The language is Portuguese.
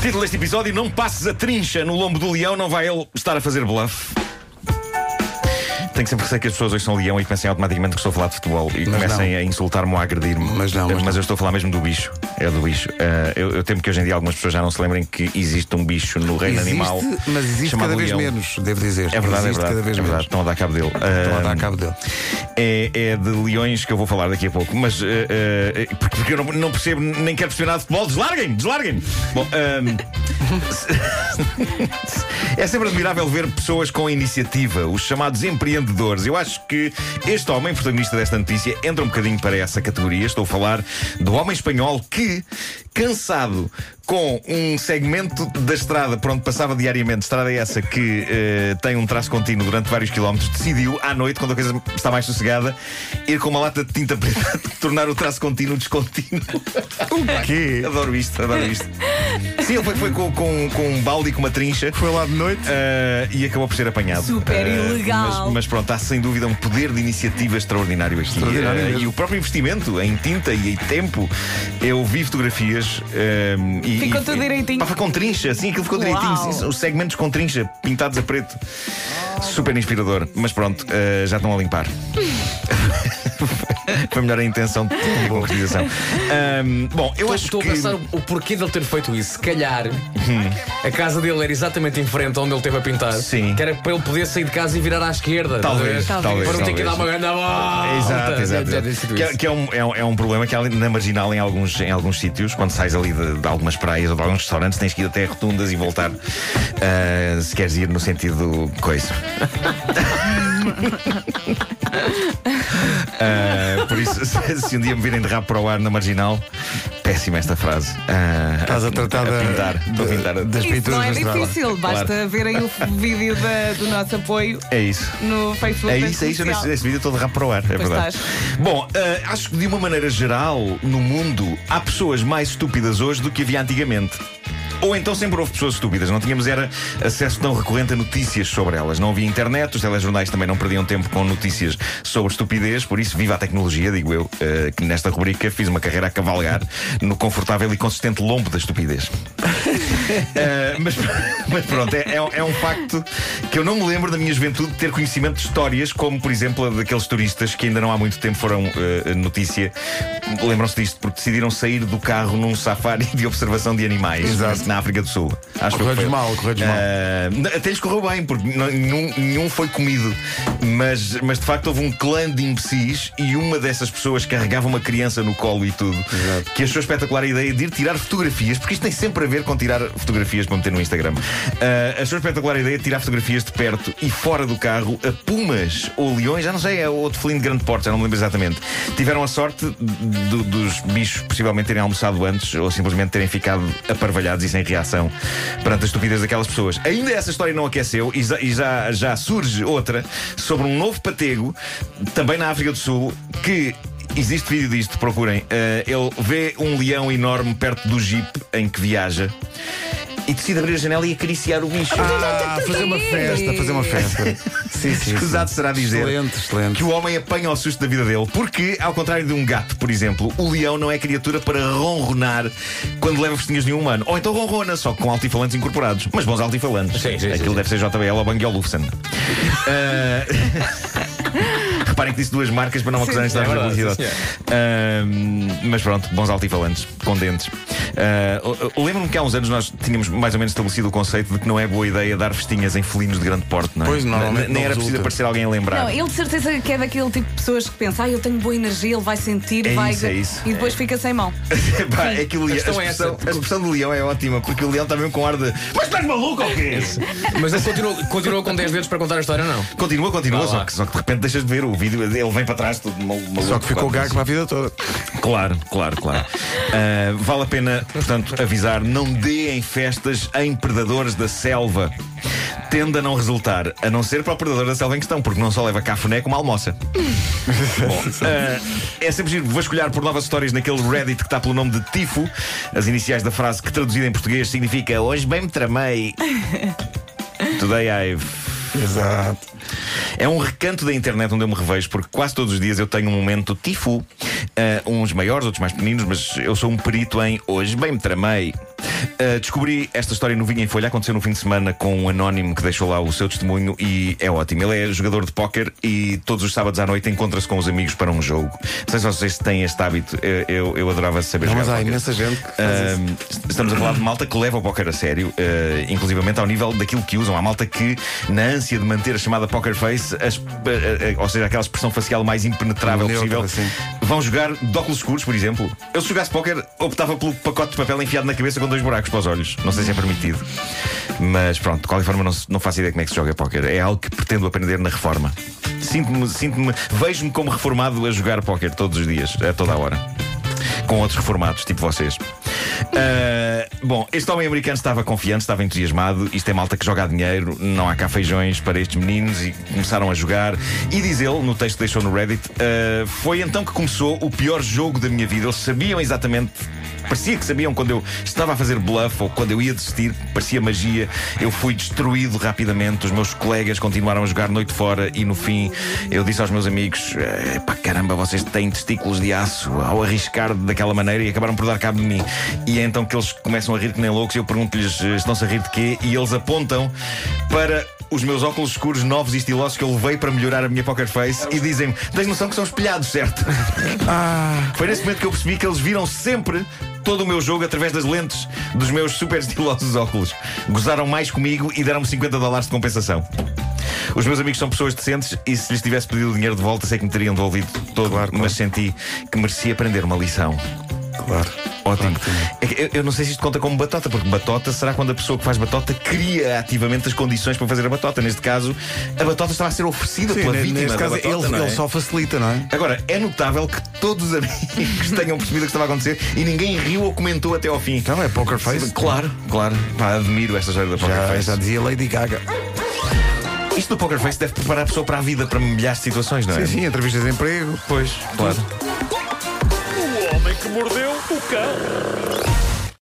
Título deste episódio: Não passes a trincha no lombo do leão, não vai ele estar a fazer bluff. Tenho sempre receio que as pessoas hoje são leão e pensem automaticamente que estou a falar de futebol e Mas comecem não. a insultar-me ou a agredir-me. Mas não, mas não. eu estou a falar mesmo do bicho. É do bicho. Eh, eu, eu temo que hoje em dia algumas pessoas já não se lembrem que existe um bicho no reino Existe, animal. mas existe chamado cada vez leão. menos, devo dizer. É verdade, existe é verdade. cada vez é verdade. Estão a dar cabo dele. Estão a dar Ah, cabo dele. é, é de leões que eu vou falar daqui a pouco, mas eh, porque, eu não, não percebo, nem quero perceber nada de futebol. Deslarguem, deslarguem. Bom, ahm, é sempre admirável ver pessoas com iniciativa, os chamados empreendedores. Eu acho que este homem, protagonista desta notícia, entra um bocadinho para essa categoria. Estou a falar do homem espanhol que, cansado com um segmento da estrada por onde passava diariamente, estrada essa que eh, tem um traço contínuo durante vários quilómetros, decidiu, à noite, quando a coisa está mais sossegada, ir com uma lata de tinta preta tornar o traço contínuo descontínuo. O quê? Adoro isto, adoro isto. Sim, ele foi, foi com, com, com um balde e com uma trincha. Foi lá de noite? eh, e acabou por ser apanhado. Super Eh, ilegal. Mas, mas pronto, há sem dúvida um poder de iniciativa extraordinário aqui. Extraordinário mesmo. e o próprio investimento em tinta e em tempo. Eu vi fotografias e. Ficou e- tudo direitinho. Pá, com trincha, sim, aquilo ficou Uau. direitinho. sim, os segmentos com trincha, pintados a preto. Super inspirador. Mas pronto, já estão a limpar. Foi melhor a intenção de ter uma concretização. Ahm, bom, eu acho Estou que. a pensar o, porquê dele ter feito isso. Se calhar a casa dele era exatamente em frente onde ele teve a pintar. Sim. Que era para ele poder sair de casa e virar à esquerda. Talvez, talvez. talvez. Para não ter que dar uma grande volta. Exato, exato. Tudo Que, é- que é, um, é, um, é um problema que há ali na marginal em alguns, em alguns sítios, quando sais ali de, de algumas praias ou de alguns restaurantes, tens que ir até rotundas e voltar ah, se queres ir no sentido coisa. Ah, por isso, se, se um dia me virem de rabo para o ar na marginal, péssima esta frase. Ah, Estás a tratar da- pintar. Estou a pintar. das Isso pinturas não é estrada. difícil, basta Claro. verem o vídeo da- do nosso apoio É isso. no Facebook. É da isso, é isso. Comercial. Nesse, nesse vídeo estou de rabo para o ar, é verdade. estás. Bom, eh, acho que de uma maneira geral, no mundo, há pessoas mais estúpidas hoje do que havia antigamente. Ou então sempre houve pessoas estúpidas, não tínhamos era acesso tão recorrente a notícias sobre elas. Não havia internet, os telejornais também não perdiam tempo com notícias sobre estupidez, por isso viva a tecnologia, digo eu, eh, que nesta rubrica fiz uma carreira a cavalgar no confortável e consistente lombo da estupidez. Eh, mas, mas pronto, é, é- é um facto que eu não me lembro da minha juventude de ter conhecimento de histórias, como por exemplo a daqueles turistas que ainda não há muito tempo foram eh, notícia. Lembram-se disto porque decidiram sair do carro num safari de observação de animais Exato. Na África do Sul. Acho que Correu-lhes foi- mal, correu-lhes mal. Ah, até lhes correu bem, porque nenhum, nenhum foi comido. Mas, mas de facto houve um clã de imbecis e uma dessas pessoas carregava uma criança no colo e tudo. Que achou espetacular a ideia de ir tirar fotografias, porque isto tem sempre a ver com tirar fotografias para meter no Instagram. Ah, achou espetacular a ideia de tirar fotografias de perto e fora do carro a pumas ou leões, já não sei, é outro felino de grande porte, já não me lembro exatamente. Tiveram a sorte do- dos bichos possivelmente terem almoçado antes ou simplesmente terem ficado aparvalhados e sem reação perante a estupidez daquelas pessoas. Ainda essa história não aqueceu e, já, e já, já surge outra sobre um novo patego, também na África do Sul, que. Existe vídeo disto, procurem. Eh, ele vê um leão enorme perto do jeep em que viaja e decide abrir a janela e acariciar o bicho. Ah, fazer uma festa, fazer uma festa. Sim, sim. Escusado sim. será dizer Excelente, excelente. que o homem apanha o susto da vida dele, porque, ao contrário de um gato, por exemplo, o leão não é criatura para ronronar quando leva festinhas de um humano. Ou então ronrona, só que com altifalantes incorporados. Mas bons altifalantes. Sim, sim, Aquilo sim, deve ser JBL ou Bang Olufsen. Ah, Reparem que disse duas marcas para não acusarem de estar é a fazer verdade, publicidade. sim, Ah, mas pronto, bons altifalantes, com dentes. Ah, Lembro-me que há uns anos nós tínhamos mais ou menos estabelecido o conceito de que não é boa ideia dar festinhas em felinos de grande porte, não é? Pois, Nem não era preciso aparecer alguém a lembrar. Não, ele de certeza que é daquele tipo de pessoas que pensa, ah, eu tenho boa energia, ele vai sentir, É vai. isso, é isso. E depois fica sem mão. Pá, é que o leão, a, é expressão, essa. a expressão do leão é ótima, porque o leão está mesmo com ar de. Mas estás maluco ou quê? Mas ele continua, continua com 10 dedos para contar a história, não? Continua, continua, só que, só que de repente deixas de ver o vídeo, ele vem para trás, todo mal- maluco. Só que ficou gago para a vida toda. Claro, claro, claro. Ah, vale a pena, portanto, avisar: não deem festas em predadores da selva. Tende a não resultar, a não ser para o predador da selva em questão, porque não só leva cafuné como almoça. Bom, ah, é sempre giro vasculhar por novas histórias naquele Reddit que está pelo nome de Tifo, as iniciais da frase que traduzida em português significa Hoje bem me tramei. Today I've. Exato. É um recanto da internet onde eu me revejo, porque quase todos os dias eu tenho um momento tifo Ah, uns maiores, outros mais pequeninos, mas eu sou um perito em hoje bem me tramei. Uh, descobri esta história no Vinha em Folha. Aconteceu no fim de semana com um anónimo que deixou lá o seu testemunho e é ótimo. Ele é jogador de póquer e todos os sábados à noite encontra-se com os amigos para um jogo. Não sei se vocês têm este hábito. Eu, eu, adorava saber Não, jogar mas há imensa gente que faz Uh, estamos a falar de malta que leva o póquer a sério, uh, inclusivamente ao nível daquilo que usam. Há malta que, na ânsia de manter a chamada poker face, as- uh, ou seja, aquela expressão facial mais impenetrável Neutra, possível, sim. Vão jogar de óculos escuros, por exemplo. Eu, se jogasse póquer, optava pelo pacote de papel enfiado na cabeça com dois buracos para os olhos. Não sei se é permitido. Mas pronto, de qualquer forma, não, não faço ideia como é que se joga póquer. É algo que pretendo aprender na reforma. Sinto-me, sinto-me, vejo-me como reformado a jogar póquer todos os dias, a toda a hora com outros reformados, tipo vocês. Ah, bom, este homem americano estava confiante, estava entusiasmado. Isto é malta que joga a dinheiro, não há cá feijões para estes meninos e começaram a jogar. E diz ele, no texto que deixou no Reddit, ah, foi então que começou o pior jogo da minha vida. Eles sabiam exatamente. Parecia que sabiam quando eu estava a fazer bluff ou quando eu ia desistir, parecia magia. Eu fui destruído rapidamente. Os meus colegas continuaram a jogar noite fora e no fim eu disse aos meus amigos: "Eh, pá, caramba, vocês têm testículos de aço ao arriscar daquela maneira e acabaram por dar cabo de mim. E é então que eles começam a rir que nem loucos. e Eu pergunto-lhes: "Eh, estão-se a rir de quê? E eles apontam para. Os meus óculos escuros novos e estilosos que eu levei para melhorar a minha poker face e dizem-me: Tens noção que são espelhados, certo? Foi nesse momento que eu percebi que eles viram sempre todo o meu jogo através das lentes dos meus super estilosos óculos. Gozaram mais comigo e deram-me 50 dólares de compensação. Os meus amigos são pessoas decentes e se lhes tivesse pedido o dinheiro de volta, sei que me teriam devolvido todo, Claro, claro. mas senti que merecia aprender uma lição. Claro. Ótimo. É eu, eu não sei se isto conta como batota, porque batota será quando a pessoa que faz batota cria ativamente as condições para fazer a batota. Neste caso, a batota estava a ser oferecida Sim, pela vítima neste caso, batota, ele, não é? ele só facilita, não é? Agora, é notável que todos os amigos tenham percebido o que estava a acontecer e ninguém riu ou comentou até ao fim. Então é poker face. Claro, claro. Pá, admiro esta história da Poker Já, Face. já dizia Lady Gaga. Isto do Poker Face deve preparar a pessoa para a vida, para milhares de situações, não é? Sim, sim, entrevistas de emprego. Pois, claro. Que mordeu o cão.